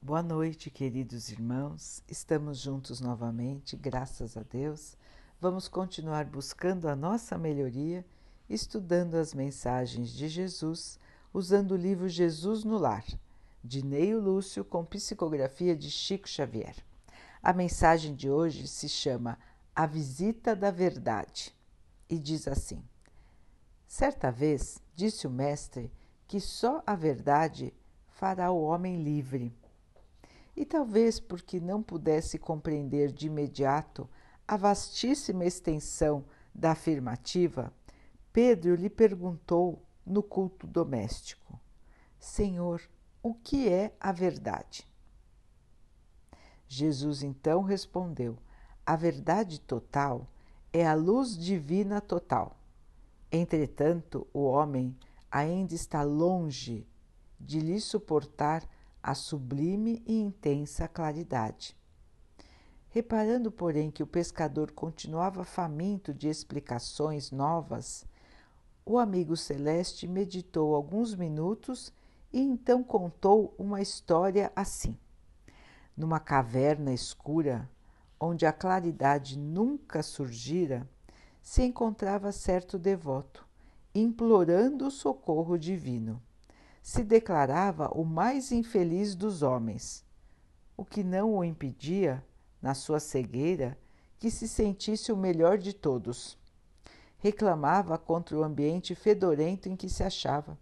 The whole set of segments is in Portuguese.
Boa noite, queridos irmãos. Estamos juntos novamente, graças a Deus. Vamos continuar buscando a nossa melhoria, estudando as mensagens de Jesus, usando o livro Jesus no Lar, de Neio Lúcio, com psicografia de Chico Xavier. A mensagem de hoje se chama A Visita da Verdade e diz assim: Certa vez disse o Mestre que só a verdade fará o homem livre. E talvez porque não pudesse compreender de imediato a vastíssima extensão da afirmativa, Pedro lhe perguntou no culto doméstico: Senhor, o que é a verdade? Jesus então respondeu: A verdade total é a luz divina total. Entretanto, o homem ainda está longe de lhe suportar a sublime e intensa claridade. Reparando, porém, que o pescador continuava faminto de explicações novas, o amigo celeste meditou alguns minutos e então contou uma história assim. Numa caverna escura, onde a claridade nunca surgira, se encontrava certo devoto, implorando o socorro divino. Se declarava o mais infeliz dos homens, o que não o impedia, na sua cegueira, que se sentisse o melhor de todos. Reclamava contra o ambiente fedorento em que se achava.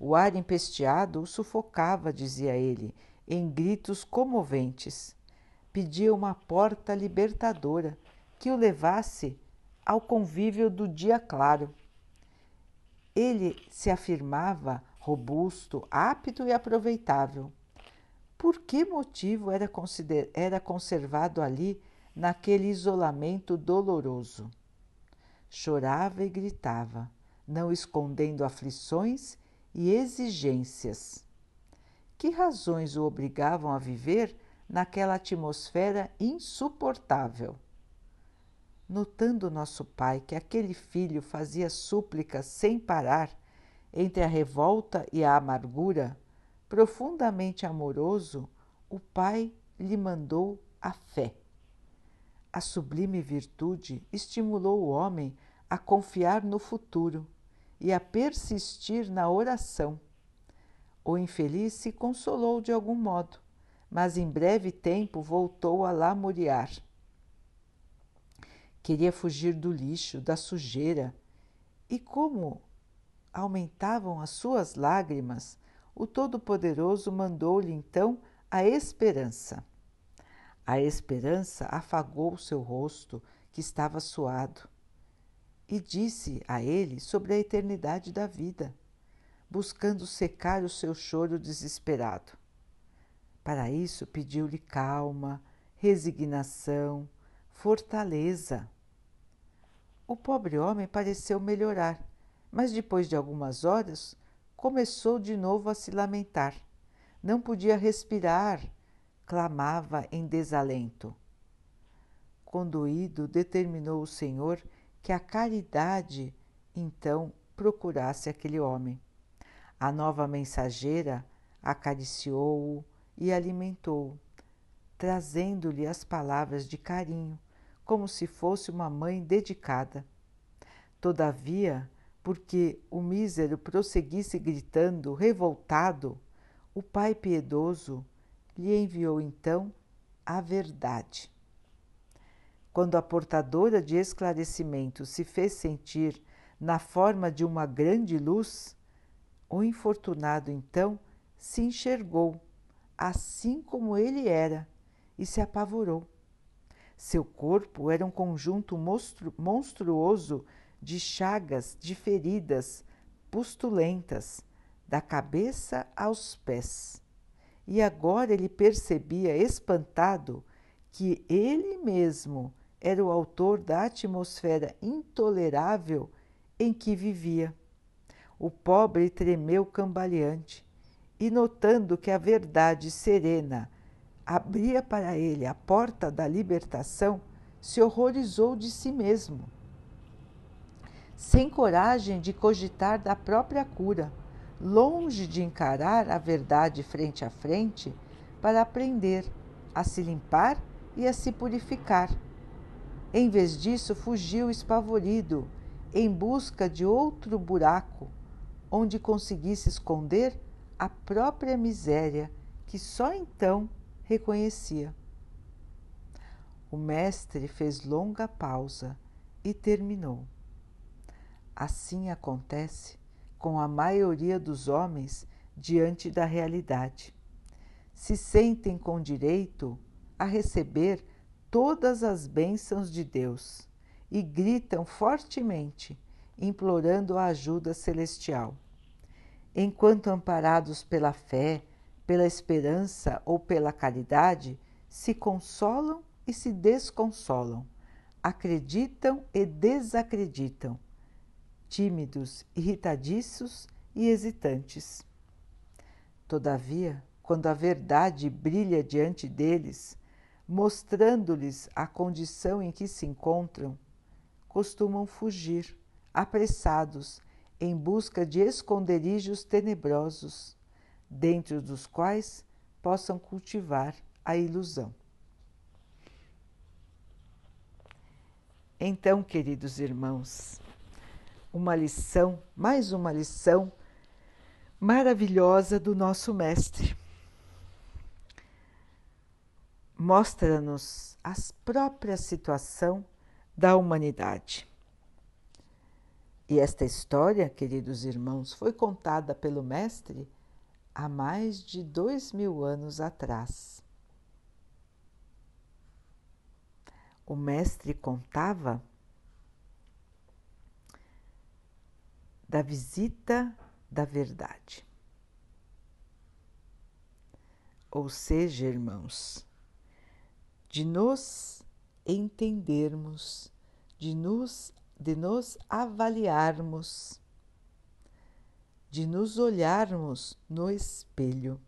O ar empesteado o sufocava, dizia ele, em gritos comoventes pedia uma porta libertadora que o levasse ao convívio do dia claro. Ele se afirmava robusto, apto e aproveitável. Por que motivo era, era conservado ali naquele isolamento doloroso? Chorava e gritava, não escondendo aflições e exigências. Que razões o obrigavam a viver naquela atmosfera insuportável. Notando nosso pai que aquele filho fazia súplicas sem parar, entre a revolta e a amargura, profundamente amoroso, o pai lhe mandou a fé. A sublime virtude estimulou o homem a confiar no futuro e a persistir na oração. O infeliz se consolou de algum modo, mas em breve tempo voltou a lamuriar. Queria fugir do lixo, da sujeira, e como aumentavam as suas lágrimas, o Todo-Poderoso mandou-lhe então a esperança. A esperança afagou seu rosto, que estava suado, e disse a ele sobre a eternidade da vida, buscando secar o seu choro desesperado. Para isso, pediu-lhe calma, resignação, fortaleza. O pobre homem pareceu melhorar, mas depois de algumas horas começou de novo a se lamentar. Não podia respirar, clamava em desalento. Conduído, determinou o Senhor que a caridade então procurasse aquele homem. A nova mensageira acariciou-o, e alimentou, trazendo-lhe as palavras de carinho, como se fosse uma mãe dedicada. Todavia, porque o mísero prosseguisse gritando, revoltado, o pai piedoso lhe enviou então a verdade. Quando a portadora de esclarecimento se fez sentir na forma de uma grande luz, o infortunado então se enxergou assim como ele era, e se apavorou. Seu corpo era um conjunto monstru monstruoso de chagas, de feridas pustulentas, da cabeça aos pés. E agora ele percebia, espantado, que ele mesmo era o autor da atmosfera intolerável em que vivia. O pobre tremeu cambaleante e notando que a verdade serena abria para ele a porta da libertação, se horrorizou de si mesmo. Sem coragem de cogitar da própria cura, longe de encarar a verdade frente a frente, para aprender a se limpar e a se purificar. Em vez disso, fugiu espavorido em busca de outro buraco onde conseguisse esconder a própria miséria que só então reconhecia. O mestre fez longa pausa e terminou. Assim acontece com a maioria dos homens diante da realidade. Se sentem com direito a receber todas as bênçãos de Deus e gritam fortemente, implorando a ajuda celestial. Enquanto amparados pela fé, pela esperança ou pela caridade, se consolam e se desconsolam, acreditam e desacreditam, tímidos, irritadiços e hesitantes. Todavia, quando a verdade brilha diante deles, mostrando-lhes a condição em que se encontram, costumam fugir, apressados, em busca de esconderijos tenebrosos, dentro dos quais possam cultivar a ilusão. Então, queridos irmãos, uma lição, mais uma lição maravilhosa do nosso Mestre. Mostra-nos a própria situação da humanidade. E esta história, queridos irmãos, foi contada pelo Mestre há mais de dois mil anos atrás. o mestre contava da visita da verdade. Ou seja, irmãos, de nos entendermos, de nos, de nos avaliarmos, de nos olharmos no espelho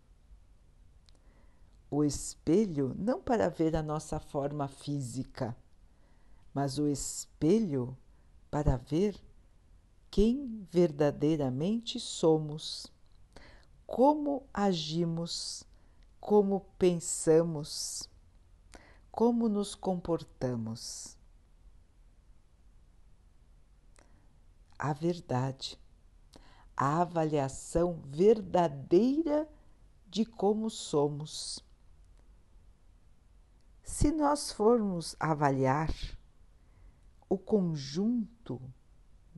o espelho não para ver a nossa forma física, mas o espelho para ver quem verdadeiramente somos, como agimos, como pensamos, como nos comportamos. A verdade, a avaliação verdadeira de como somos se nós formos avaliar o conjunto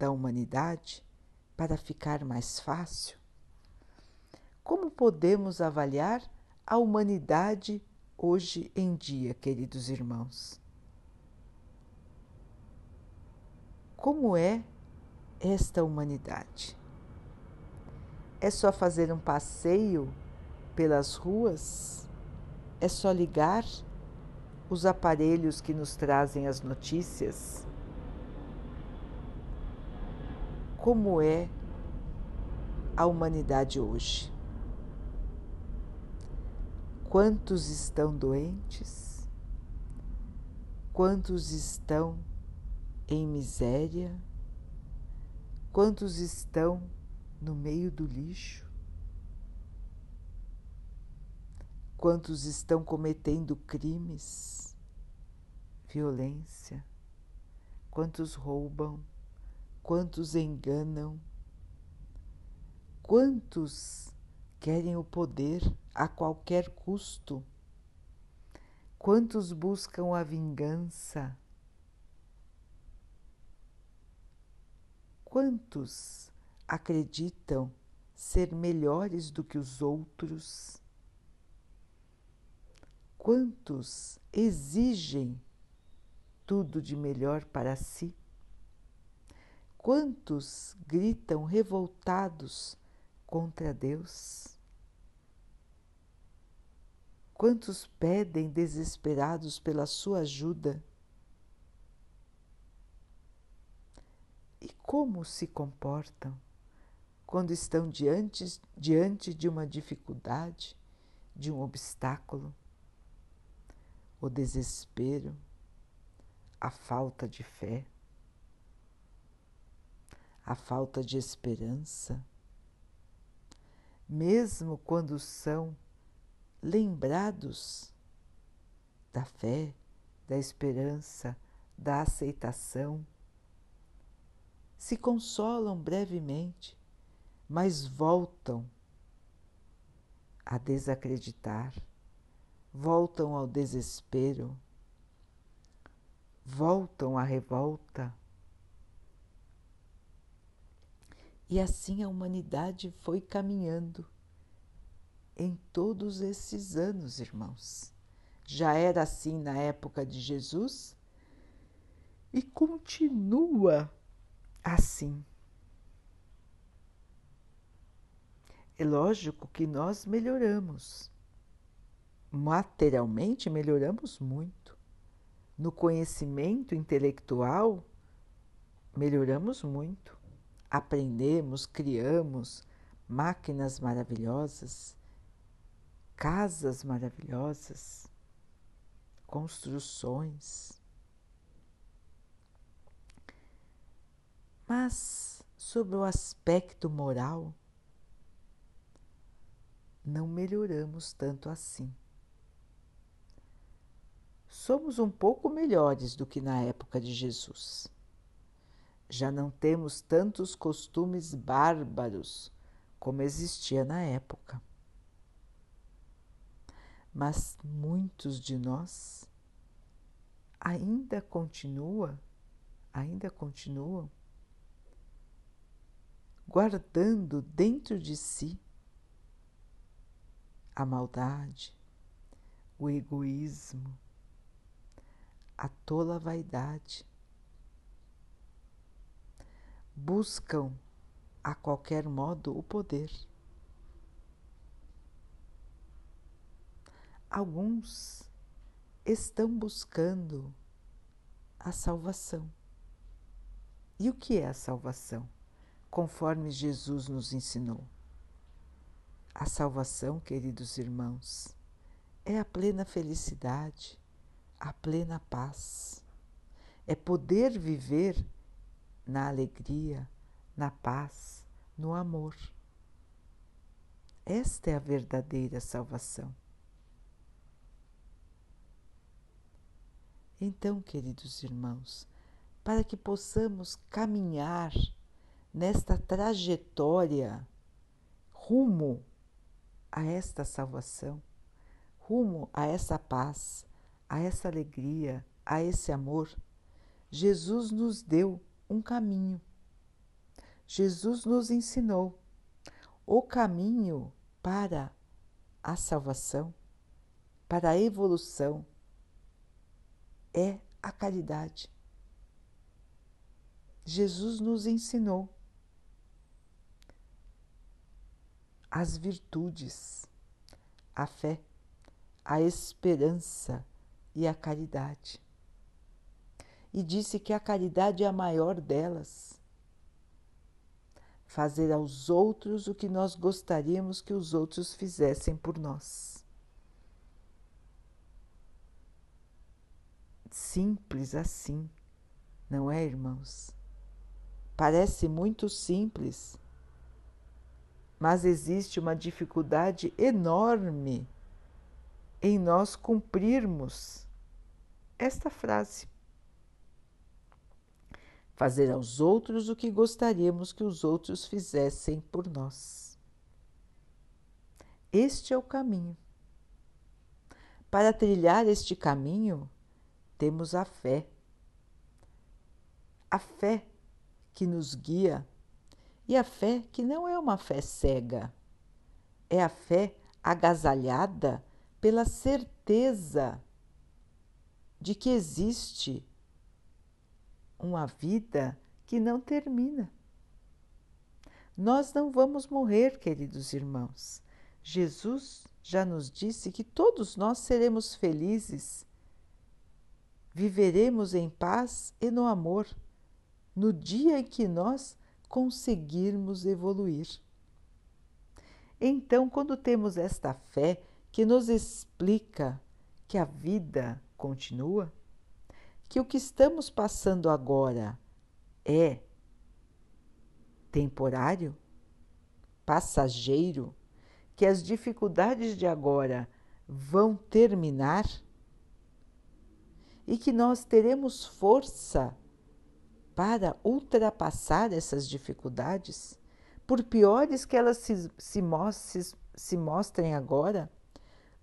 da humanidade para ficar mais fácil, como podemos avaliar a humanidade hoje em dia, queridos irmãos? Como é esta humanidade? É só fazer um passeio pelas ruas? É só ligar os aparelhos que nos trazem as notícias? Como é a humanidade hoje? Quantos estão doentes? Quantos estão em miséria? Quantos estão no meio do lixo? Quantos estão cometendo crimes, violência? Quantos roubam? Quantos enganam? Quantos querem o poder a qualquer custo? Quantos buscam a vingança? Quantos acreditam ser melhores do que os outros? Quantos exigem tudo de melhor para si? Quantos gritam revoltados contra Deus? Quantos pedem desesperados pela sua ajuda? E como se comportam quando estão diante, diante de uma dificuldade, de um obstáculo? o desespero, a falta de fé, a falta de esperança, mesmo quando são lembrados da fé, da esperança, da aceitação, se consolam brevemente, mas voltam a desacreditar, voltam ao desespero, voltam à revolta. E assim a humanidade foi caminhando em todos esses anos, irmãos. Já era assim na época de Jesus e continua assim. É lógico que nós melhoramos. Materialmente melhoramos muito. No conhecimento intelectual, melhoramos muito. Aprendemos, criamos máquinas maravilhosas, casas maravilhosas, construções. Mas sobre o aspecto moral, não melhoramos tanto assim. Somos um pouco melhores do que na época de Jesus. Já não temos tantos costumes bárbaros como existia na época. Mas muitos de nós ainda continua, ainda continuam guardando dentro de si a maldade, o egoísmo, a tola vaidade. Buscam a qualquer modo o poder. Alguns estão buscando a salvação. E o que é a salvação? Conforme Jesus nos ensinou. A salvação, queridos irmãos, é a plena felicidade, a plena paz. É poder viver na alegria, na paz, no amor. Esta é a verdadeira salvação. Então, queridos irmãos, para que possamos caminhar nesta trajetória rumo a esta salvação, rumo a essa paz, a essa alegria, a esse amor, Jesus nos deu um caminho. Jesus nos ensinou o caminho para a salvação, para a evolução, é a caridade. Jesus nos ensinou as virtudes, a fé, a esperança e a caridade. E disse que a caridade é a maior delas. Fazer aos outros o que nós gostaríamos que os outros fizessem por nós. Simples assim, não é, irmãos? Parece muito simples, mas existe uma dificuldade enorme em nós cumprirmos esta frase. Fazer aos outros o que gostaríamos que os outros fizessem por nós. Este é o caminho. Para trilhar este caminho, temos a fé. A fé que nos guia e a fé que não é uma fé cega, é a fé agasalhada pela certeza de que existe uma vida que não termina. Nós não vamos morrer, queridos irmãos. Jesus já nos disse que todos nós seremos felizes, viveremos em paz e no amor no dia em que nós conseguirmos evoluir. Então, quando temos esta fé que nos explica que a vida continua, que o que estamos passando agora é temporário, passageiro, que as dificuldades de agora vão terminar e que nós teremos força para ultrapassar essas dificuldades, por piores que elas se, se, se, se mostrem agora,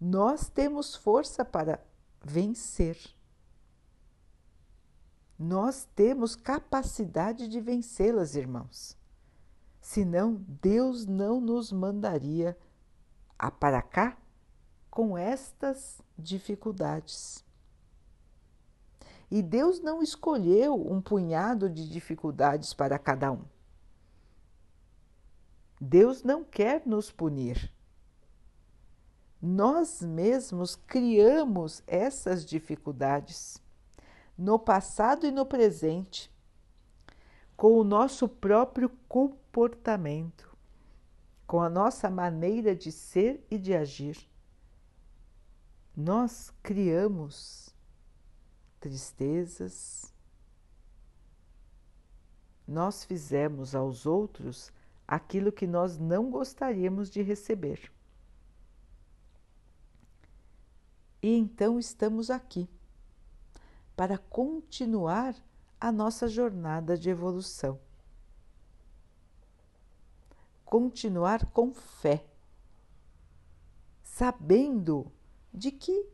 nós temos força para vencer. Nós temos capacidade de vencê-las, irmãos. Senão, Deus não nos mandaria para cá com estas dificuldades. E Deus não escolheu um punhado de dificuldades para cada um. Deus não quer nos punir. Nós mesmos criamos essas dificuldades no passado e no presente com o nosso próprio comportamento, com a nossa maneira de ser e de agir. Nós criamos tristezas, nós fizemos aos outros aquilo que nós não gostaríamos de receber. E então estamos aqui para continuar a nossa jornada de evolução. Continuar com fé, sabendo de que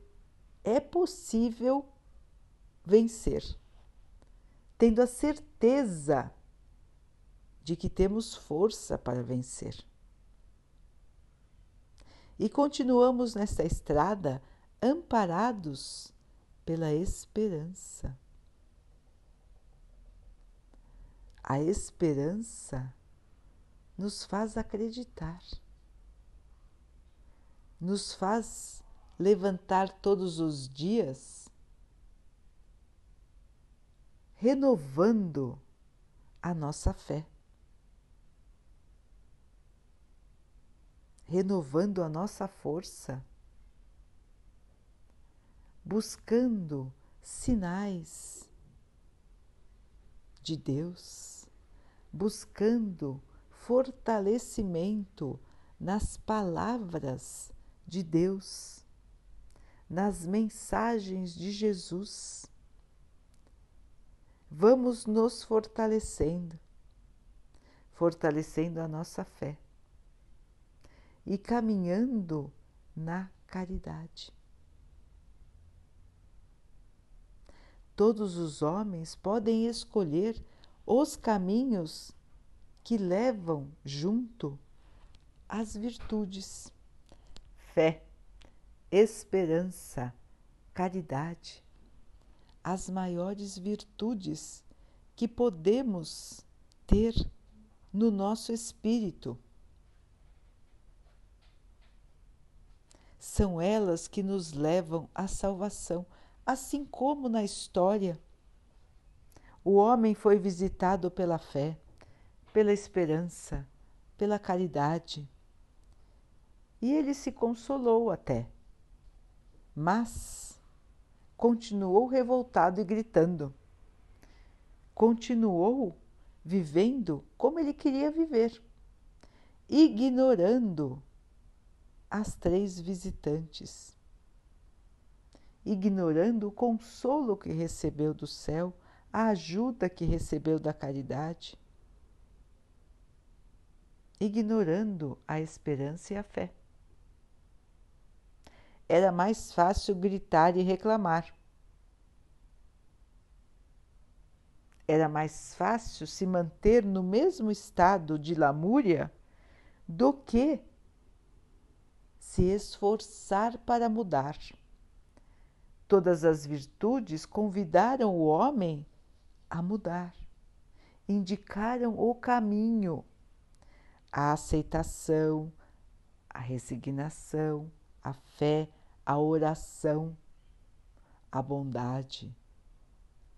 é possível vencer, tendo a certeza de que temos força para vencer. E continuamos nesta estrada amparados pela esperança. A esperança nos faz acreditar, nos faz levantar todos os dias renovando a nossa fé, renovando a nossa força, buscando sinais de Deus, buscando fortalecimento nas palavras de Deus, nas mensagens de Jesus vamos nos fortalecendo, fortalecendo a nossa fé e caminhando na caridade. Todos os homens podem escolher os caminhos que levam junto as virtudes: fé, esperança, caridade as maiores virtudes que podemos ter no nosso espírito. São elas que nos levam à salvação, assim como na história. O homem foi visitado pela fé, pela esperança, pela caridade. E ele se consolou até. Mas continuou revoltado e gritando. Continuou vivendo como ele queria viver, ignorando as três visitantes, ignorando o consolo que recebeu do céu, a ajuda que recebeu da caridade, ignorando a esperança e a fé era mais fácil gritar e reclamar. Era mais fácil se manter no mesmo estado de lamúria do que se esforçar para mudar. Todas as virtudes convidaram o homem a mudar, indicaram o caminho, a aceitação, a resignação, a fé, a oração, a bondade.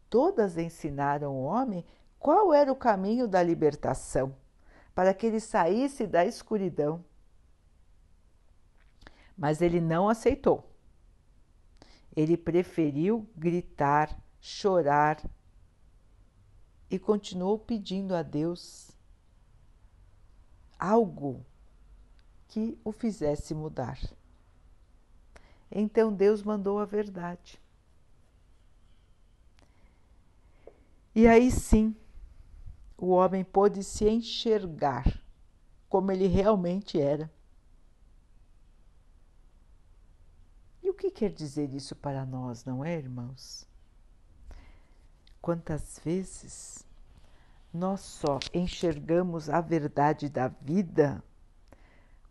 Todas ensinaram o homem qual era o caminho da libertação, para que ele saísse da escuridão. Mas ele não aceitou. Ele preferiu gritar, chorar e continuou pedindo a Deus algo que o fizesse mudar. então Deus mandou a verdade. E aí sim, o homem pôde se enxergar como ele realmente era. E o que quer dizer isso para nós, não é, irmãos? Quantas vezes nós só enxergamos a verdade da vida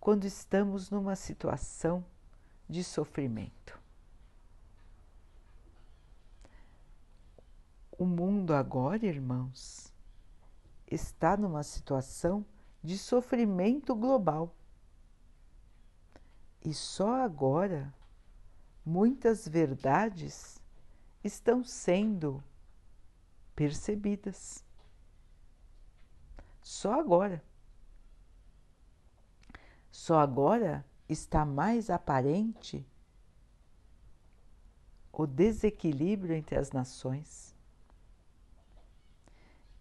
quando estamos numa situação de sofrimento. O mundo agora, irmãos, está numa situação de sofrimento global. E só agora muitas verdades estão sendo percebidas. Só agora. Só agora está mais aparente o desequilíbrio entre as nações.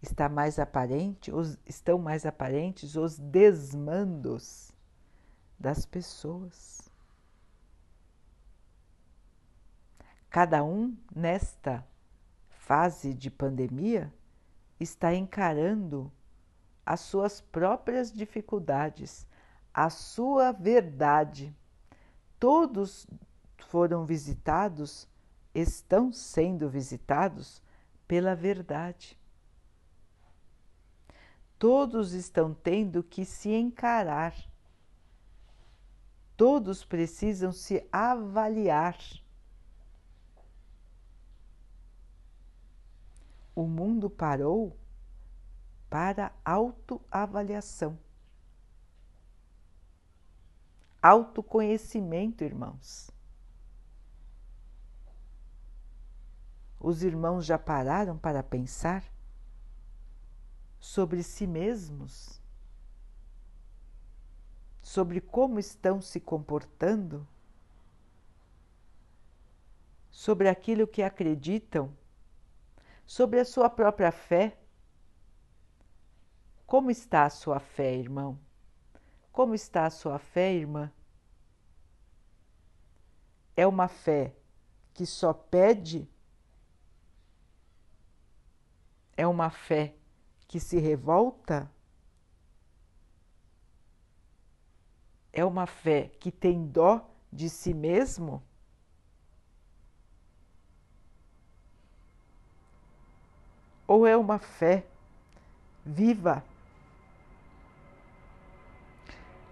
Está mais aparente, os, estão mais aparentes os desmandos das pessoas. Cada um nesta fase de pandemia está encarando as suas próprias dificuldades, a sua verdade. Todos foram visitados, estão sendo visitados pela verdade. Todos estão tendo que se encarar. Todos precisam se avaliar. O mundo parou para autoavaliação. Autoconhecimento, irmãos. Os irmãos já pararam para pensar sobre si mesmos? Sobre como estão se comportando? Sobre aquilo que acreditam? Sobre a sua própria fé? Como está a sua fé, irmão? Como está a sua fé, irmã? É uma fé que só pede? É uma fé que se revolta? É uma fé que tem dó de si mesmo? Ou é uma fé viva?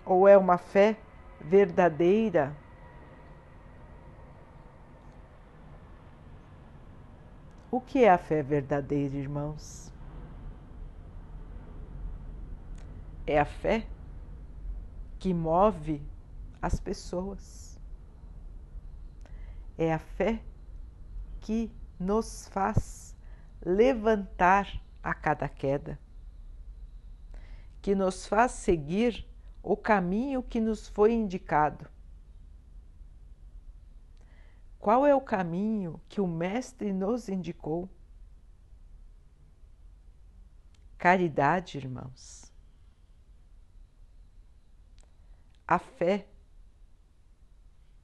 ou é uma fé verdadeira? O que é a fé verdadeira, irmãos? É a fé que move as pessoas. É a fé que nos faz levantar a cada queda, que nos faz seguir o caminho que nos foi indicado. Qual é o caminho que o Mestre nos indicou? Caridade, irmãos. A fé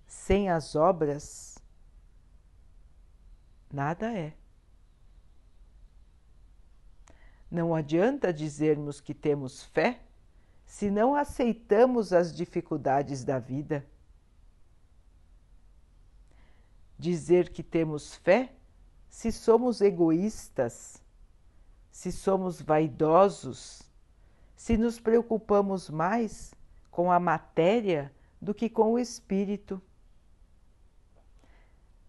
sem as obras nada é. Não adianta dizermos que temos fé se não aceitamos as dificuldades da vida. Dizer que temos fé se somos egoístas, se somos vaidosos, se nos preocupamos mais com a matéria do que com o espírito.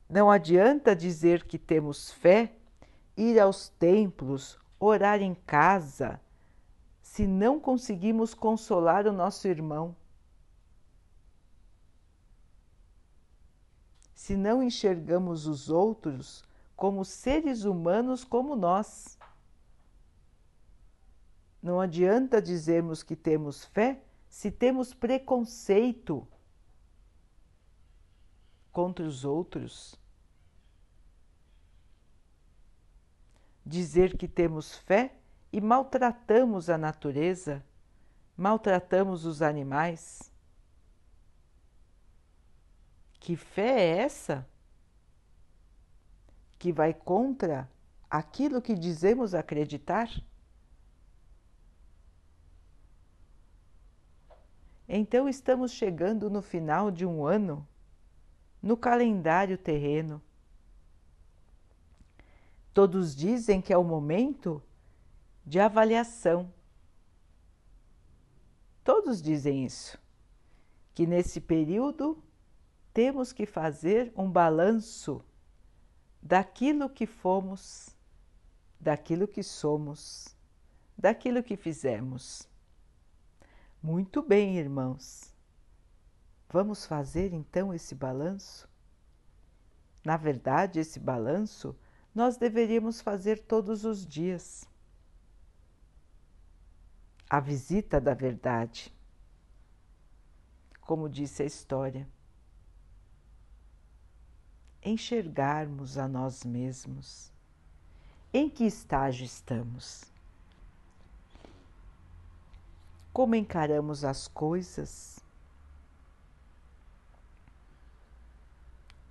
Não adianta dizer que temos fé, ir aos templos, orar em casa, se não conseguimos consolar o nosso irmão, se não enxergamos os outros como seres humanos como nós. Não adianta dizermos que temos fé se temos preconceito contra os outros. Dizer que temos fé e maltratamos a natureza, maltratamos os animais. Que fé é essa que vai contra aquilo que dizemos acreditar? Então estamos chegando no final de um ano no calendário terreno. Todos dizem que é o momento de avaliação. Todos dizem isso, que nesse período temos que fazer um balanço daquilo que fomos, daquilo que somos, daquilo que fizemos. Muito bem, irmãos. Vamos fazer então esse balanço? Na verdade, esse balanço nós deveríamos fazer todos os dias. A visita da verdade, como disse a história. Enxergarmos a nós mesmos. Em que estágio estamos? como encaramos as coisas.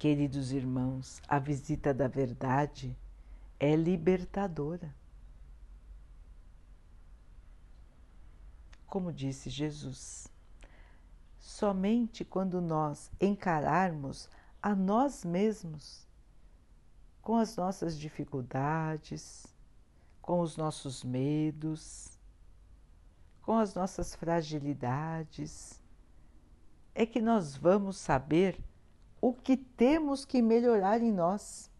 Queridos irmãos, a visita da verdade é libertadora. Como disse Jesus, somente quando nós encararmos a nós mesmos com as nossas dificuldades, com os nossos medos, com as nossas fragilidades, é que nós vamos saber o que temos que melhorar em nós.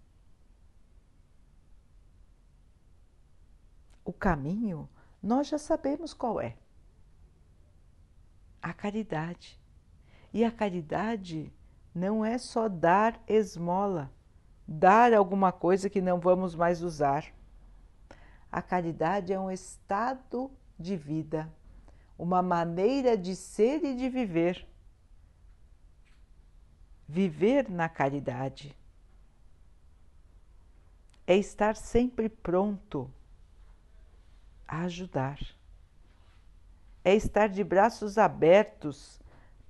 O caminho nós já sabemos qual é. A caridade. E a caridade não é só dar esmola, dar alguma coisa que não vamos mais usar. A caridade é um estado de vida uma maneira de ser e de viver. Viver na caridade é estar sempre pronto a ajudar, é estar de braços abertos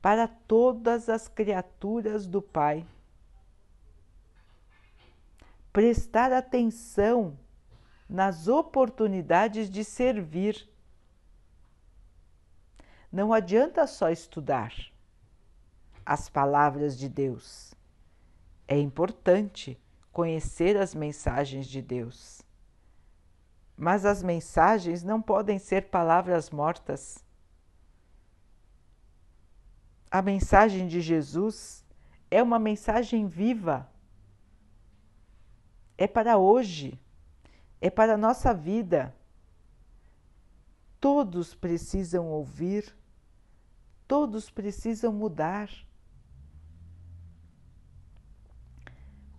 para todas as criaturas do Pai. Prestar atenção nas oportunidades de servir. Não adianta só estudar as palavras de Deus. É importante conhecer as mensagens de Deus. Mas as mensagens não podem ser palavras mortas. A mensagem de Jesus é uma mensagem viva. É para hoje, é para a nossa vida. Todos precisam ouvir Todos precisam mudar.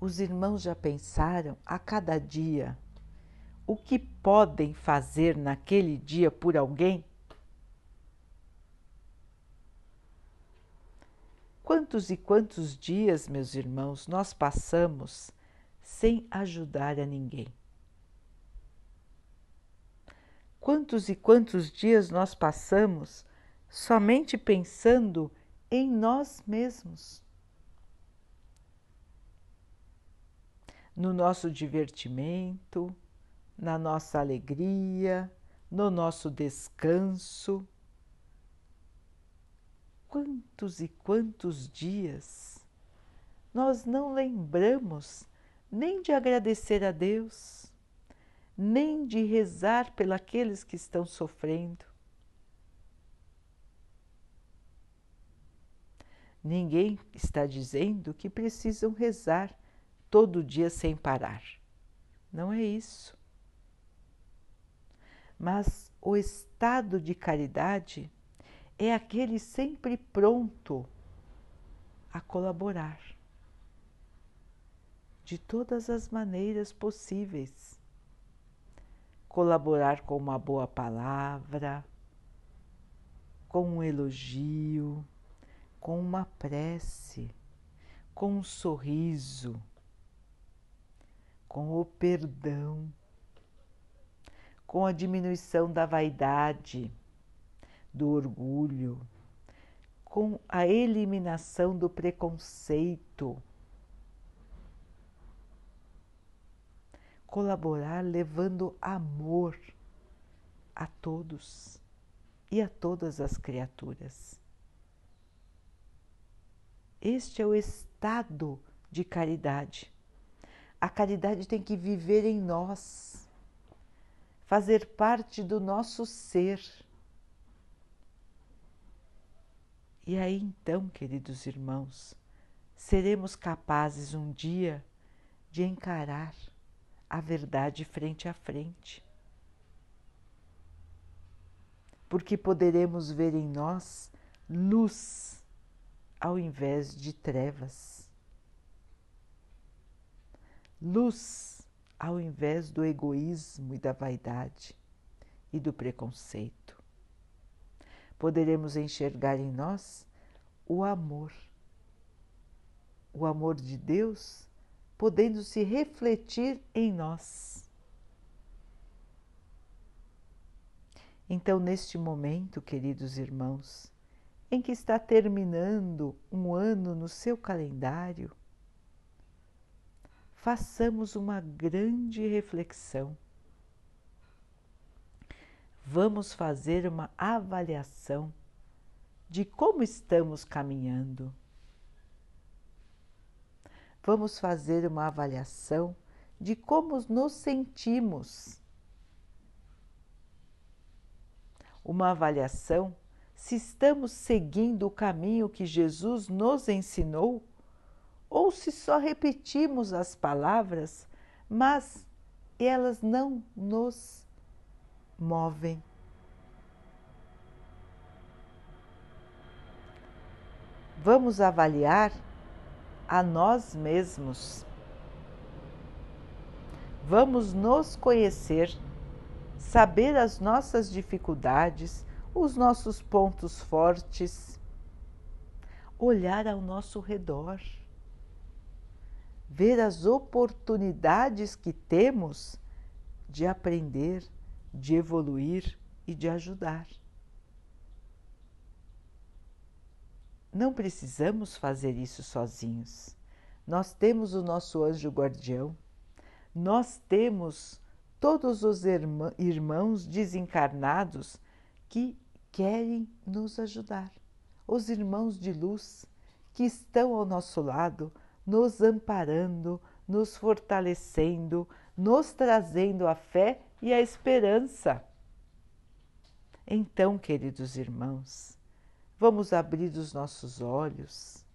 Os irmãos já pensaram a cada dia o que podem fazer naquele dia por alguém? Quantos e quantos dias, meus irmãos, nós passamos sem ajudar a ninguém? Quantos e quantos dias nós passamos somente pensando em nós mesmos. No nosso divertimento, na nossa alegria, no nosso descanso. Quantos e quantos dias nós não lembramos nem de agradecer a Deus, nem de rezar pelos que estão sofrendo, Ninguém está dizendo que precisam rezar todo dia sem parar. Não é isso. Mas o estado de caridade é aquele sempre pronto a colaborar de todas as maneiras possíveis. Colaborar com uma boa palavra, com um elogio, com uma prece, com um sorriso, com o perdão, com a diminuição da vaidade, do orgulho, com a eliminação do preconceito. Colaborar levando amor a todos e a todas as criaturas. Este é o estado de caridade. A caridade tem que viver em nós, fazer parte do nosso ser. E aí então, queridos irmãos, seremos capazes um dia de encarar a verdade frente a frente. Porque poderemos ver em nós luz ao invés de trevas. Luz ao invés do egoísmo e da vaidade e do preconceito poderemos enxergar em nós o amor. O amor de Deus podendo se refletir em nós. Então, neste momento, queridos irmãos, em que está terminando um ano no seu calendário, façamos uma grande reflexão vamos fazer uma avaliação de como estamos caminhando. Vamos fazer uma avaliação de como nos sentimos. Uma avaliação se estamos seguindo o caminho que Jesus nos ensinou ou se só repetimos as palavras, mas elas não nos movem. Vamos avaliar a nós mesmos. Vamos nos conhecer, saber as nossas dificuldades, os nossos pontos fortes, olhar ao nosso redor, ver as oportunidades que temos de aprender de evoluir e de ajudar. Não precisamos fazer isso sozinhos. Nós temos o nosso anjo guardião, nós temos todos os irmãos desencarnados que querem nos ajudar, os irmãos de luz que estão ao nosso lado, nos amparando, nos fortalecendo, nos trazendo a fé e a esperança. Então, queridos irmãos, vamos abrir os nossos olhos,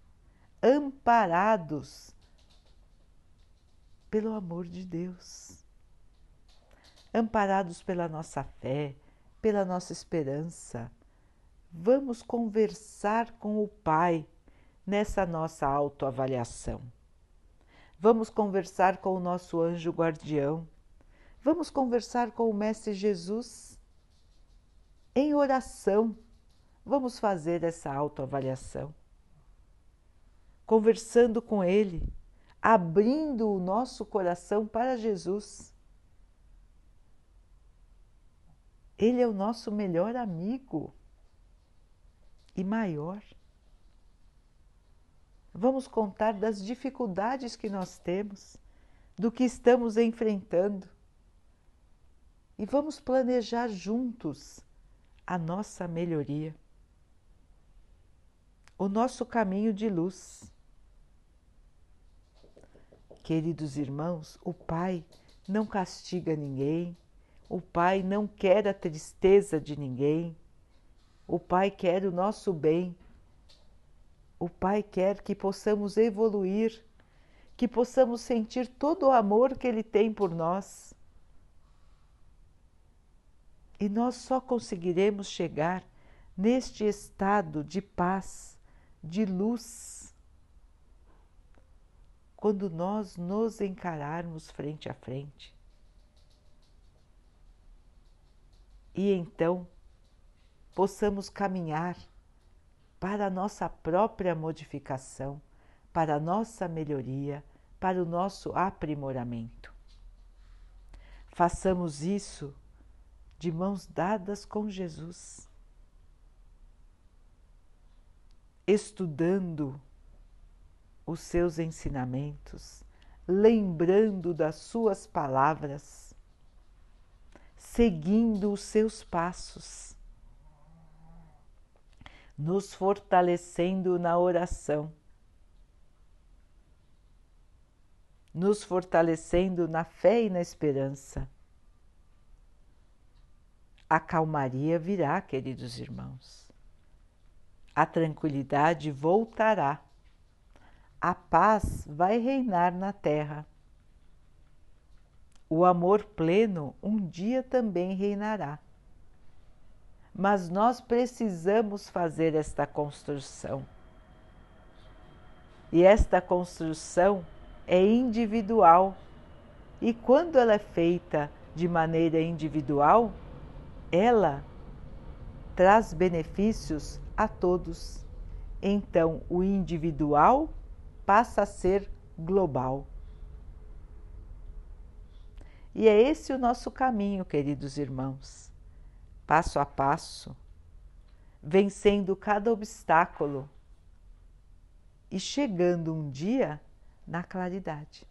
amparados pelo amor de Deus, amparados pela nossa fé, pela nossa esperança. Vamos conversar com o Pai nessa nossa autoavaliação. Vamos conversar com o nosso anjo guardião Vamos conversar com o Mestre Jesus em oração. Vamos fazer essa autoavaliação. Conversando com Ele, abrindo o nosso coração para Jesus. Ele é o nosso melhor amigo e maior. Vamos contar das dificuldades que nós temos, do que estamos enfrentando e vamos planejar juntos a nossa melhoria, o nosso caminho de luz. Queridos irmãos, o Pai não castiga ninguém, o Pai não quer a tristeza de ninguém, o Pai quer o nosso bem, o Pai quer que possamos evoluir, que possamos sentir todo o amor que Ele tem por nós e nós só conseguiremos chegar neste estado de paz, de luz, quando nós nos encararmos frente a frente. E então possamos caminhar para a nossa própria modificação, para a nossa melhoria, para o nosso aprimoramento. Façamos isso de mãos dadas com Jesus. estudando os seus ensinamentos, lembrando das suas palavras, seguindo os seus passos, nos fortalecendo na oração, nos fortalecendo na fé e na esperança. A calmaria virá, queridos irmãos. A tranquilidade voltará a paz vai reinar na terra. O amor pleno um dia também reinará. Mas nós precisamos fazer esta construção. E esta construção é individual. E quando ela é feita de maneira individual, ela traz benefícios a todos. Então, o individual passa a ser global. E é esse o nosso caminho, queridos irmãos, passo a passo, vencendo cada obstáculo e chegando um dia na claridade.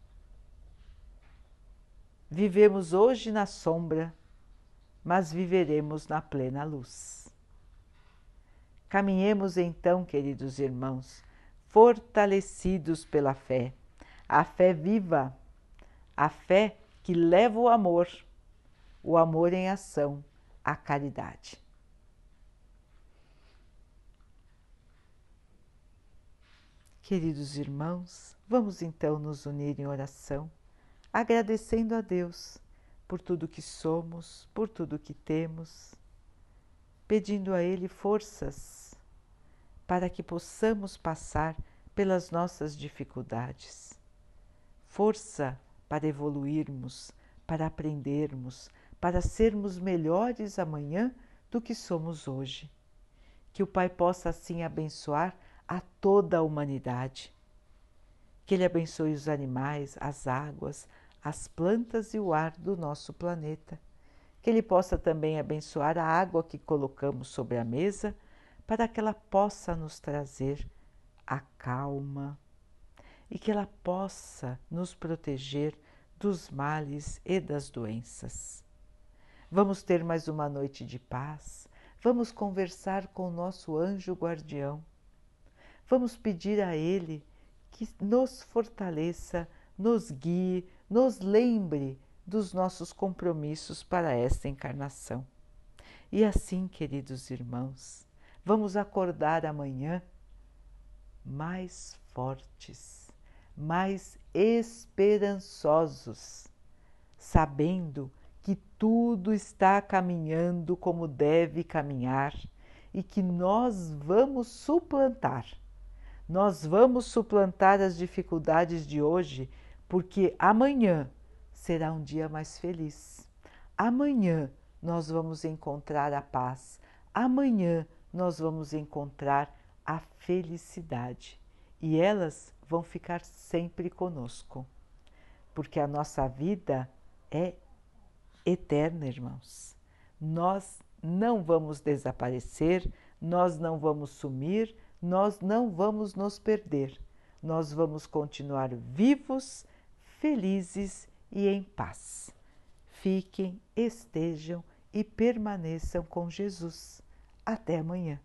Vivemos hoje na sombra, mas viveremos na plena luz. Caminhemos então, queridos irmãos, fortalecidos pela fé. A fé viva, a fé que leva o amor, o amor em ação, a caridade. Queridos irmãos, vamos então nos unir em oração, agradecendo a Deus por tudo que somos, por tudo que temos, pedindo a Ele forças para que possamos passar pelas nossas dificuldades. Força para evoluirmos, para aprendermos, para sermos melhores amanhã do que somos hoje. Que o Pai possa assim abençoar a toda a humanidade. Que Ele abençoe os animais, as águas, as plantas e o ar do nosso planeta. Que Ele possa também abençoar a água que colocamos sobre a mesa para que ela possa nos trazer a calma e que ela possa nos proteger dos males e das doenças. Vamos ter mais uma noite de paz, vamos conversar com o nosso anjo guardião, vamos pedir a ele que nos fortaleça, nos guie, nos lembre dos nossos compromissos para esta encarnação. E assim, queridos irmãos, Vamos acordar amanhã mais fortes, mais esperançosos, sabendo que tudo está caminhando como deve caminhar e que nós vamos suplantar. Nós vamos suplantar as dificuldades de hoje, porque amanhã será um dia mais feliz. Amanhã nós vamos encontrar a paz. Amanhã nós vamos encontrar a felicidade e elas vão ficar sempre conosco, porque a nossa vida é eterna, irmãos. Nós não vamos desaparecer, nós não vamos sumir, nós não vamos nos perder. Nós vamos continuar vivos, felizes e em paz. Fiquem, estejam e permaneçam com Jesus. Até amanhã.